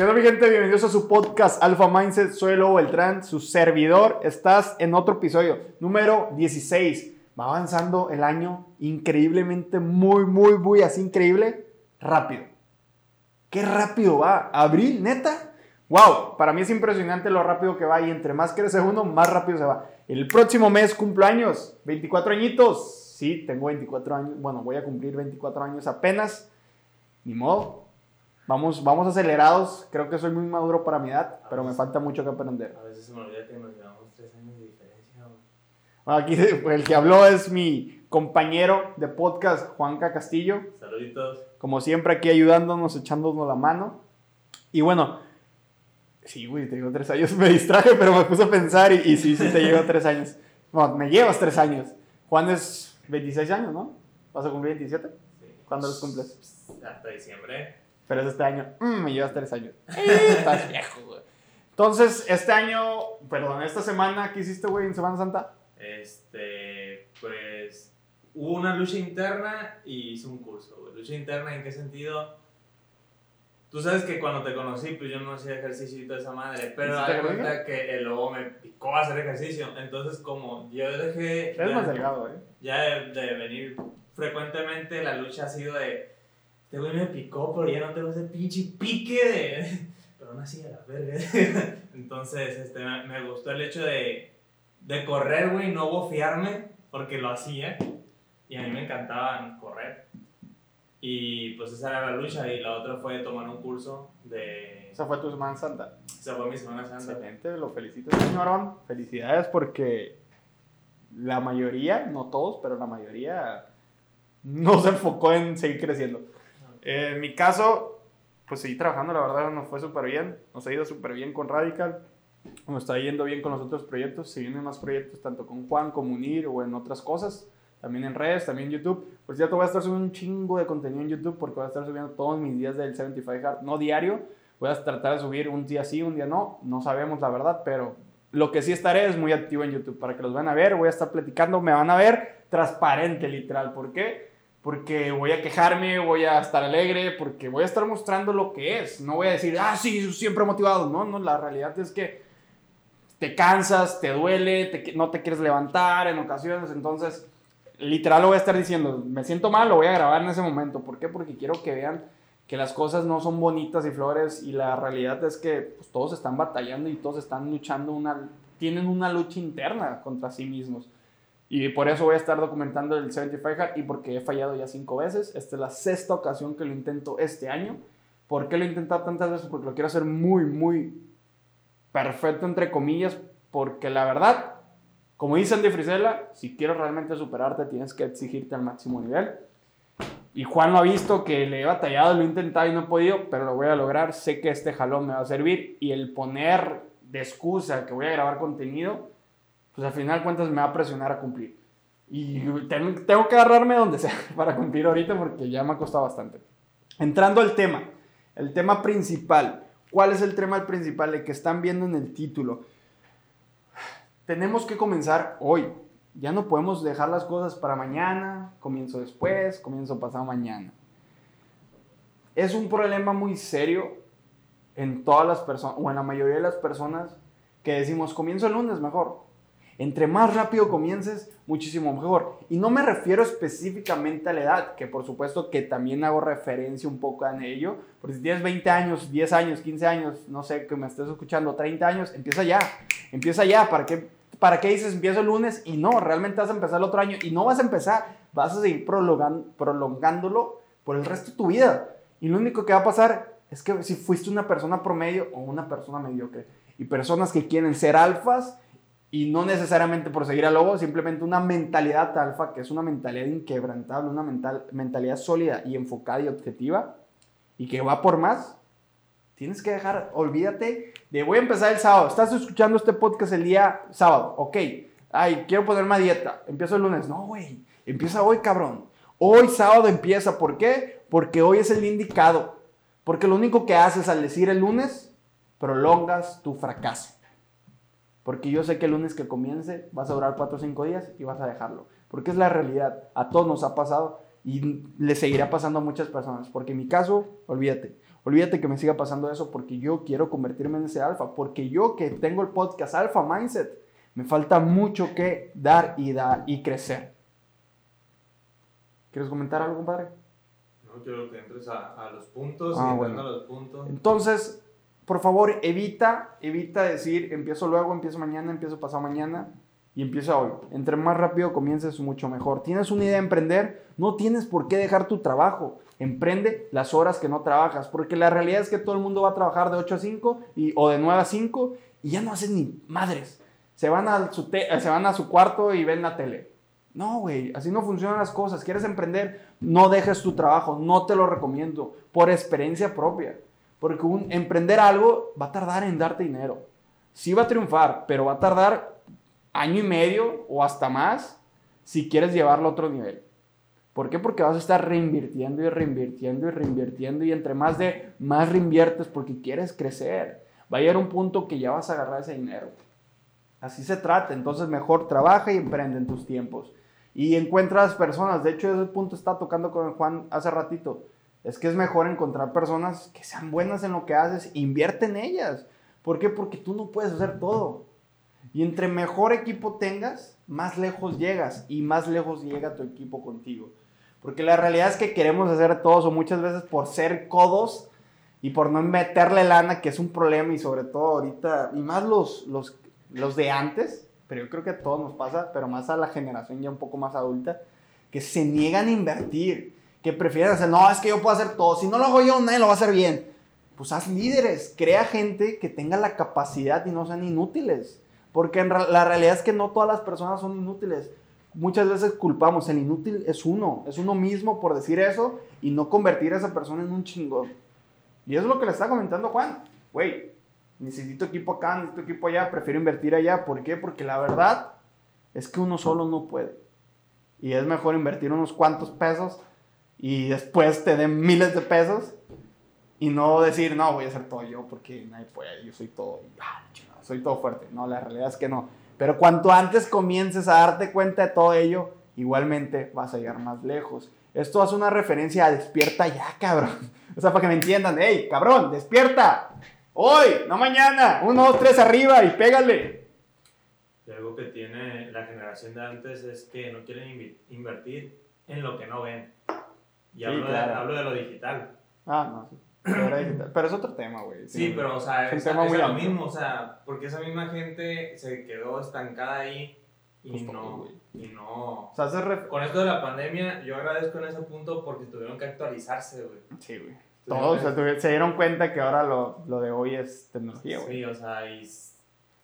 ¿Qué onda mi gente? Bienvenidos a su podcast Alpha Mindset. Soy Lobo Beltrán, su servidor. Estás en otro episodio, número 16. Va avanzando el año increíblemente, muy, muy, muy así increíble, rápido. Qué rápido va. Abril, neta. Wow, para mí es impresionante lo rápido que va y entre más crece uno, más rápido se va. El próximo mes cumplo años, 24 añitos. Sí, tengo 24 años. Bueno, voy a cumplir 24 años apenas. Ni modo, Vamos, vamos acelerados. Creo que soy muy maduro para mi edad, pero me falta mucho que aprender. A veces se me olvida que nos llevamos tres años de diferencia. Bueno, aquí el que habló es mi compañero de podcast, Juanca Castillo. Saluditos. Como siempre, aquí ayudándonos, echándonos la mano. Y bueno, sí, güey, te llevo tres años. Me distraje, pero me puse a pensar y, y sí, sí, te llevo tres años. Bueno, me llevas tres años. Juan es 26 años, ¿no? ¿Vas a cumplir 27? Sí. ¿Cuándo los cumples? Hasta diciembre. Pero es este año. Mm, me llevas tres años. Eh, estás viejo, güey. Entonces, este año, perdón, esta semana, ¿qué hiciste, güey, en Semana Santa? Este, pues, hubo una lucha interna y hice un curso, güey. Lucha interna, ¿en qué sentido? Tú sabes que cuando te conocí, pues yo no hacía ejercicio y toda esa madre, pero ¿Hiciste da cuenta que el lobo me picó a hacer ejercicio. Entonces, como yo dejé. Ya- más delgado, ¿eh? ya de, de venir frecuentemente, la lucha ha sido de. Este güey me picó, pero ya no tengo ese pinche pique de. Pero aún así a la verga. Entonces, este, me, me gustó el hecho de, de correr, güey, no bofiarme, porque lo hacía. Y a mí me encantaba correr. Y pues esa era la lucha. Y la otra fue tomar un curso de. Esa fue tu Semana Santa. Esa fue mi Semana Santa. Excelente, lo felicito, señorón. Felicidades porque la mayoría, no todos, pero la mayoría no se enfocó en seguir creciendo. En mi caso, pues seguí trabajando, la verdad nos fue súper bien. Nos ha ido súper bien con Radical. Nos está yendo bien con los otros proyectos. Se vienen más proyectos tanto con Juan como Unir o en otras cosas. También en redes, también en YouTube. Por cierto, voy a estar subiendo un chingo de contenido en YouTube porque voy a estar subiendo todos mis días del 75 Hard. No diario. Voy a tratar de subir un día sí, un día no. No sabemos la verdad, pero lo que sí estaré es muy activo en YouTube para que los van a ver. Voy a estar platicando, me van a ver transparente, literal. ¿Por qué? Porque voy a quejarme, voy a estar alegre, porque voy a estar mostrando lo que es. No voy a decir, ah, sí, siempre motivado. No, no, la realidad es que te cansas, te duele, te- no te quieres levantar en ocasiones. Entonces, literal lo voy a estar diciendo, me siento mal, lo voy a grabar en ese momento. ¿Por qué? Porque quiero que vean que las cosas no son bonitas y flores y la realidad es que pues, todos están batallando y todos están luchando, una, tienen una lucha interna contra sí mismos. Y por eso voy a estar documentando el 75 Hard y porque he fallado ya cinco veces. Esta es la sexta ocasión que lo intento este año. ¿Por qué lo he intentado tantas veces? Porque lo quiero hacer muy, muy perfecto, entre comillas, porque la verdad, como dice Andy Frisella, si quieres realmente superarte, tienes que exigirte al máximo nivel. Y Juan lo ha visto que le he batallado, lo he intentado y no he podido, pero lo voy a lograr. Sé que este jalón me va a servir y el poner de excusa que voy a grabar contenido, pues al final de cuentas me va a presionar a cumplir. Y ten- tengo que agarrarme donde sea para cumplir ahorita porque ya me ha costado bastante. Entrando al tema, el tema principal. ¿Cuál es el tema principal? El que están viendo en el título. Tenemos que comenzar hoy. Ya no podemos dejar las cosas para mañana, comienzo después, comienzo pasado mañana. Es un problema muy serio en todas las personas, o en la mayoría de las personas, que decimos, comienzo el lunes mejor. Entre más rápido comiences, muchísimo mejor. Y no me refiero específicamente a la edad, que por supuesto que también hago referencia un poco en ello. Porque si tienes 20 años, 10 años, 15 años, no sé, que me estés escuchando, 30 años, empieza ya. Empieza ya. ¿Para qué, para qué dices empiezo el lunes? Y no, realmente vas a empezar el otro año. Y no vas a empezar, vas a seguir prolongan- prolongándolo por el resto de tu vida. Y lo único que va a pasar es que si fuiste una persona promedio o una persona mediocre, y personas que quieren ser alfas, y no necesariamente por seguir al lobo, simplemente una mentalidad alfa, que es una mentalidad inquebrantable, una mental, mentalidad sólida y enfocada y objetiva, y que va por más, tienes que dejar, olvídate de voy a empezar el sábado, estás escuchando este podcast el día sábado, ok, ay, quiero ponerme a dieta, empiezo el lunes, no, güey, empieza hoy, cabrón, hoy sábado empieza, ¿por qué? Porque hoy es el indicado, porque lo único que haces al decir el lunes, prolongas tu fracaso. Porque yo sé que el lunes que comience vas a durar 4 o 5 días y vas a dejarlo. Porque es la realidad. A todos nos ha pasado Y le seguirá pasando a muchas personas. Porque en mi caso, olvídate. Olvídate que me siga pasando eso porque yo quiero convertirme en ese alfa. Porque yo que tengo el podcast Alpha Mindset, me falta mucho que dar y dar y crecer. ¿Quieres comentar algo, compadre? No quiero que entres a, a los puntos Ah, y bueno. a los puntos. Entonces, por favor, evita, evita decir empiezo luego, empiezo mañana, empiezo pasado mañana y empiezo hoy. Entre más rápido comiences, mucho mejor. ¿Tienes una idea de emprender? No tienes por qué dejar tu trabajo. Emprende las horas que no trabajas, porque la realidad es que todo el mundo va a trabajar de 8 a 5 y, o de 9 a 5 y ya no hacen ni madres. Se van, a su se van a su cuarto y ven la tele. No, güey, así no funcionan las cosas. ¿Quieres emprender? No dejes tu trabajo, no te lo recomiendo, por experiencia propia. Porque emprender algo va a tardar en darte dinero. Sí va a triunfar, pero va a tardar año y medio o hasta más si quieres llevarlo a otro nivel. ¿Por qué? Porque vas a estar reinvirtiendo y reinvirtiendo y reinvirtiendo y entre más de más reinviertes porque quieres crecer. Va a llegar un punto que ya vas a agarrar ese dinero. Así se trata. Entonces mejor trabaja y emprende en tus tiempos. Y encuentras personas. De hecho, ese punto está tocando con Juan hace ratito. Es que es mejor encontrar personas que sean buenas en lo que haces. Invierte en ellas. ¿Por qué? Porque tú no puedes hacer todo. Y entre mejor equipo tengas, más lejos llegas. Y más lejos llega tu equipo contigo. Porque la realidad es que queremos hacer todos o muchas veces por ser codos y por no meterle lana, que es un problema y sobre todo ahorita, y más los, los, los de antes, pero yo creo que a todos nos pasa, pero más a la generación ya un poco más adulta, que se niegan a invertir, que prefieren hacer, no, es que yo puedo hacer todo, si no lo hago yo, nadie lo va a hacer bien. Pues haz líderes, crea gente que tenga la capacidad y no sean inútiles, porque la realidad es que no todas las personas son inútiles. Muchas veces culpamos, el inútil es uno, es uno mismo por decir eso y no convertir a esa persona en un chingón. Y eso es lo que le está comentando Juan. Güey, necesito equipo acá, necesito equipo allá, prefiero invertir allá. ¿Por qué? Porque la verdad es que uno solo no puede. Y es mejor invertir unos cuantos pesos y después te den miles de pesos y no decir, no, voy a hacer todo yo porque nadie puede, yo soy todo, y, ah, soy todo fuerte. No, la realidad es que no. Pero cuanto antes comiences a darte cuenta de todo ello, igualmente vas a llegar más lejos. Esto hace una referencia a despierta ya, cabrón. O sea, para que me entiendan, hey, cabrón, despierta. Hoy, no mañana. Uno, dos, tres arriba y pégale. Y algo que tiene la generación de antes es que no quieren invertir en lo que no ven. Y Sí, hablo, claro. de, hablo de lo digital. Ah, no, sí. Pero, era digital. Pero es otro tema, güey. Sí, pero o sea, Es tema es muy lo amplio. mismo, o sea, porque esa misma gente se quedó estancada ahí y Pues no, y no. O sea, hace ref- Con esto de la pandemia, yo agradezco en ese punto porque tuvieron que actualizarse, güey. Sí, güey. Todos se, se dieron cuenta que ahora lo, lo de hoy es tecnología, güey. Sí, o sea, y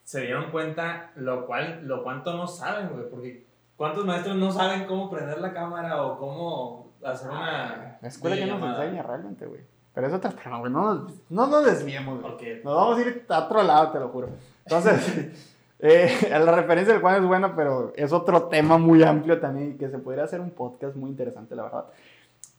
se dieron cuenta lo cual, lo cuánto no saben, güey, porque ¿cuántos maestros no saben cómo prender la cámara o cómo hacer una La escuela que nos enseña realmente, güey. Pero es otro tema, güey. No nos, no nos desviemos, güey. Nos vamos a ir a otro lado, te lo juro. Entonces, eh, la referencia del Juan es buena, pero es otro tema muy amplio también que se podría hacer un podcast muy interesante, la verdad.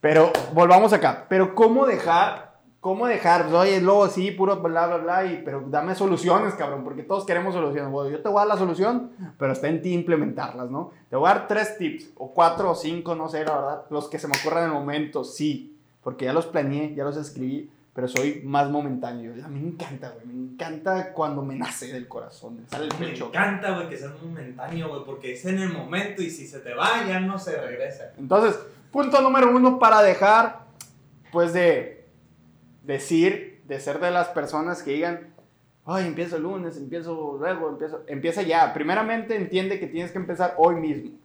Pero volvamos acá. Pero ¿cómo dejar? ¿Cómo dejar? Pues, Oye, luego sí, puro bla, bla, bla, y, pero dame soluciones, cabrón, porque todos queremos soluciones. Bueno, yo te voy a dar la solución, pero está en ti implementarlas, ¿no? Te voy a dar tres tips, o cuatro o cinco, no sé, la verdad. Los que se me ocurran en el momento, sí, porque ya los planeé, ya los escribí, pero soy más momentáneo. A mí me encanta, güey, me encanta cuando me nace del corazón, me sale el me pecho. encanta, güey, que seas momentáneo, güey, porque es en el momento y si se te va ya no se regresa. Entonces, punto número uno para dejar, pues de decir, de ser de las personas que digan, ay, empiezo el lunes, empiezo luego, empiezo, empieza ya. Primeramente entiende que tienes que empezar hoy mismo.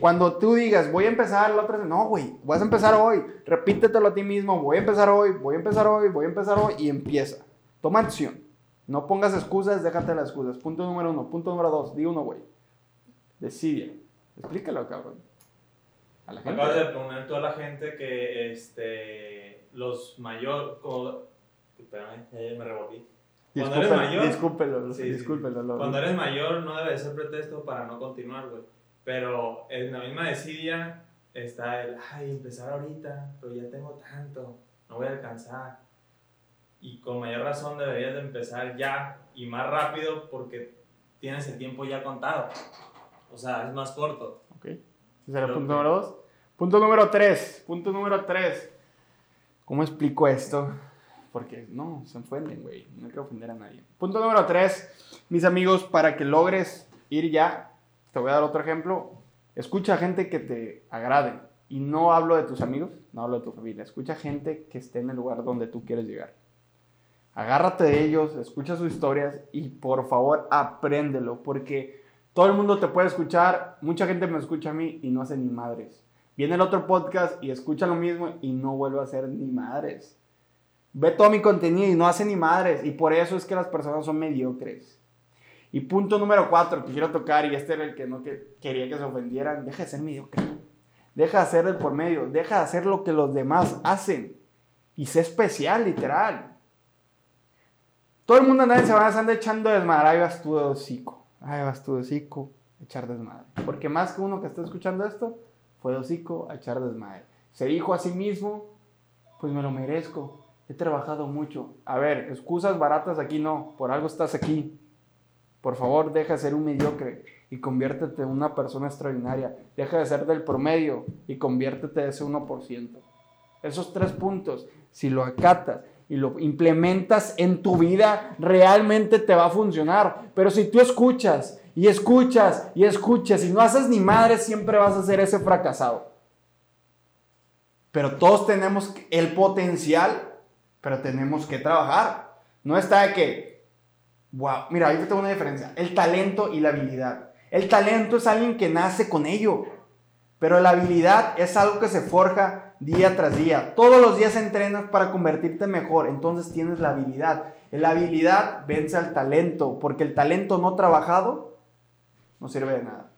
Cuando tú digas, voy a empezar la otra, no, güey, vas a empezar hoy. Repítetelo a ti mismo, voy a empezar hoy, voy a empezar hoy, voy a empezar hoy y empieza. Toma acción. No pongas excusas, déjate las excusas. Punto número uno. Punto número dos, di uno, güey. Decide. Explícalo, cabrón. A la gente. Acabas de poner toda la gente que este, los mayor. Como, espérame, eh, me revolví. Cuando eres mayor- discúlpelo, Sí, discúlpelo, lo- Cuando eres mayor no debe ser pretexto para no continuar, güey. Pero en la misma desidia está el, ay, empezar ahorita, pero ya tengo tanto, no voy a alcanzar. Y con mayor razón deberías de empezar ya y más rápido porque tienes el tiempo ya contado. O sea, es más corto. Ok. Ese era punto que- número dos. Punto número 3. Punto número 3. ¿Cómo explico esto? Porque no, se ofenden, güey. No quiero ofender a nadie. Punto número 3. Mis amigos, para que logres ir ya, te voy a dar otro ejemplo. Escucha gente que te agrade. Y no hablo de tus amigos, no hablo de tu familia. Escucha gente que esté en el lugar donde tú quieres llegar. Agárrate de ellos, escucha sus historias y por favor apréndelo. Porque todo el mundo te puede escuchar. Mucha gente me escucha a mí y no hace ni madres. Viene el otro podcast y escucha lo mismo y no vuelve a hacer ni madres. Ve todo mi contenido y no hace ni madres. Y por eso es que las personas son mediocres. Y punto número cuatro que quiero tocar, y este era el que no quería que se ofendieran, deja de ser mediocre. Deja de hacer el por medio. Deja de hacer lo que los demás hacen. Y sé especial, literal. Todo el mundo anda en semana anda echando desmadre. Ahí vas tú de hocico. Ahí vas tú de hocico echar desmadre. Porque más que uno que está escuchando esto, fue de hocico a echar desmadre. Se dijo a sí mismo, pues me lo merezco. He trabajado mucho. A ver, excusas baratas aquí no. Por algo estás aquí. Por favor, deja de ser un mediocre y conviértete en una persona extraordinaria. Deja de ser del promedio y conviértete en ese 1%. Esos tres puntos, si lo acatas y lo implementas en tu vida, realmente te va a funcionar. Pero si tú escuchas y escuchas y escuchas y no haces ni madre, siempre vas a ser ese fracasado. Pero todos tenemos el potencial, pero tenemos que trabajar. No está de que Wow, mira, ahí tengo una diferencia. El talento y la habilidad. El talento es alguien que nace con ello, pero la habilidad es algo que se forja día tras día. Todos los días entrenas para convertirte mejor, entonces tienes la habilidad. La habilidad vence al talento, porque el talento no trabajado no sirve de nada.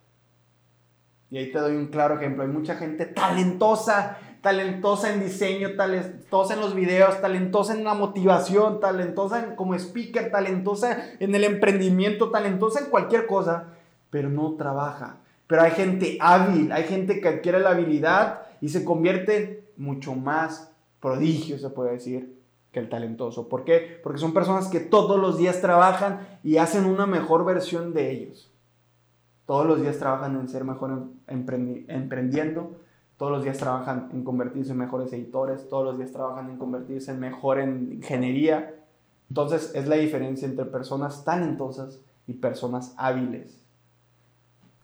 Y ahí te doy un claro ejemplo. Hay mucha gente talentosa talentosa en diseño, talentosa en los videos, talentosa en la motivación, talentosa como speaker, talentosa en el emprendimiento, talentosa en cualquier cosa, pero no trabaja. Pero hay gente hábil, hay gente que adquiere la habilidad y se convierte mucho más prodigio, se puede decir, que el talentoso. ¿Por qué? Porque son personas que todos los días trabajan y hacen una mejor versión de ellos. Todos los días trabajan en ser mejor emprendiendo, todos los días trabajan en convertirse en mejores editores, todos los días trabajan en convertirse en mejor en ingeniería. Entonces es la diferencia entre personas talentosas y personas hábiles.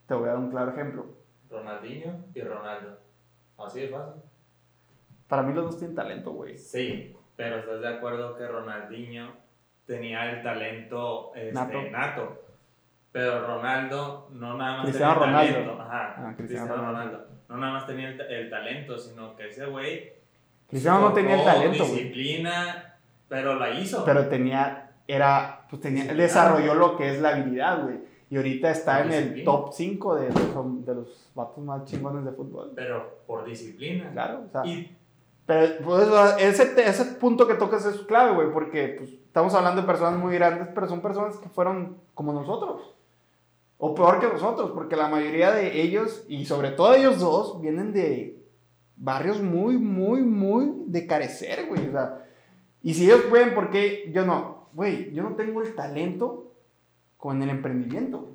Te voy a dar un claro ejemplo. Ronaldinho y Ronaldo. Así de fácil. Para mí los dos tienen talento, güey. Sí, pero estás de acuerdo que Ronaldinho tenía el talento este, nato. Pero Ronaldo no nada más Cristiano tenía Ronaldo. talento. Ajá, Ah, Cristiano Cristiano Ronaldo. Ronaldo. No nada más tenía el, el talento, sino que ese güey. Cristiano no tenía el talento. Disciplina, pero la hizo. Pero tenía, era, pues tenía, él desarrolló lo que es la habilidad, güey. Y ahorita está en el Disciplina. top 5 de, los- de los vatos más chingones de fútbol. Pero por disciplina. Claro, o sea. Y Pero pues, ese, ese punto que tocas es clave, güey, porque pues, estamos hablando de personas muy grandes, pero son personas que fueron como nosotros. O peor que nosotros, porque la mayoría de ellos, y sobre todo ellos dos, vienen de barrios muy, muy, muy de carecer, güey. O y si ellos pueden, ¿por qué yo no? Güey, yo no tengo el talento con el emprendimiento.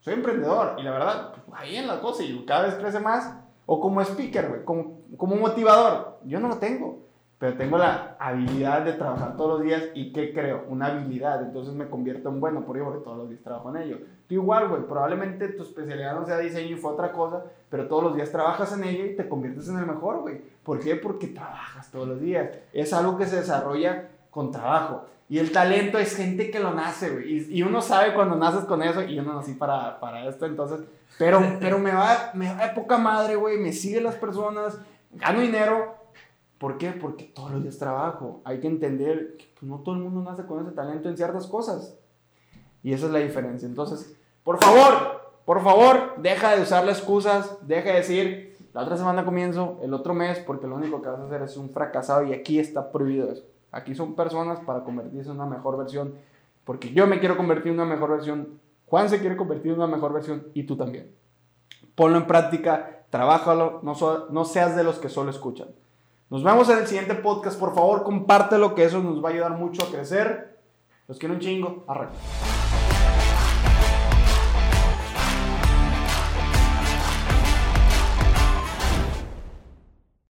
Soy emprendedor y la verdad, pues, ahí en la cosa y cada vez crece más. O como speaker, güey, como, como motivador. Yo no lo tengo, pero tengo la habilidad de trabajar todos los días y ¿qué creo? Una habilidad. Entonces me convierto en bueno, por ello, porque todos los días trabajo en ello. Tú igual, güey, probablemente tu especialidad no sea diseño y fue otra cosa, pero todos los días trabajas en ello y te conviertes en el mejor, güey. ¿Por qué? Porque trabajas todos los días. Es algo que se desarrolla con trabajo. Y el talento es gente que lo nace, güey. Y, y uno sabe cuando naces con eso y yo no nací para, para esto, entonces... Pero, pero me, va, me va de poca madre, güey. Me siguen las personas, gano dinero. ¿Por qué? Porque todos los días trabajo. Hay que entender que pues, no todo el mundo nace con ese talento en ciertas cosas. Y esa es la diferencia. Entonces, por favor, por favor, deja de usar las excusas, deja de decir, la otra semana comienzo, el otro mes, porque lo único que vas a hacer es un fracasado y aquí está prohibido eso. Aquí son personas para convertirse en una mejor versión, porque yo me quiero convertir en una mejor versión, Juan se quiere convertir en una mejor versión y tú también. Ponlo en práctica, trabájalo, no, seas de los que solo escuchan. Nos vemos en el siguiente podcast, por favor, compártelo, que eso nos va a ayudar mucho a crecer. Los quiero un chingo. Arre.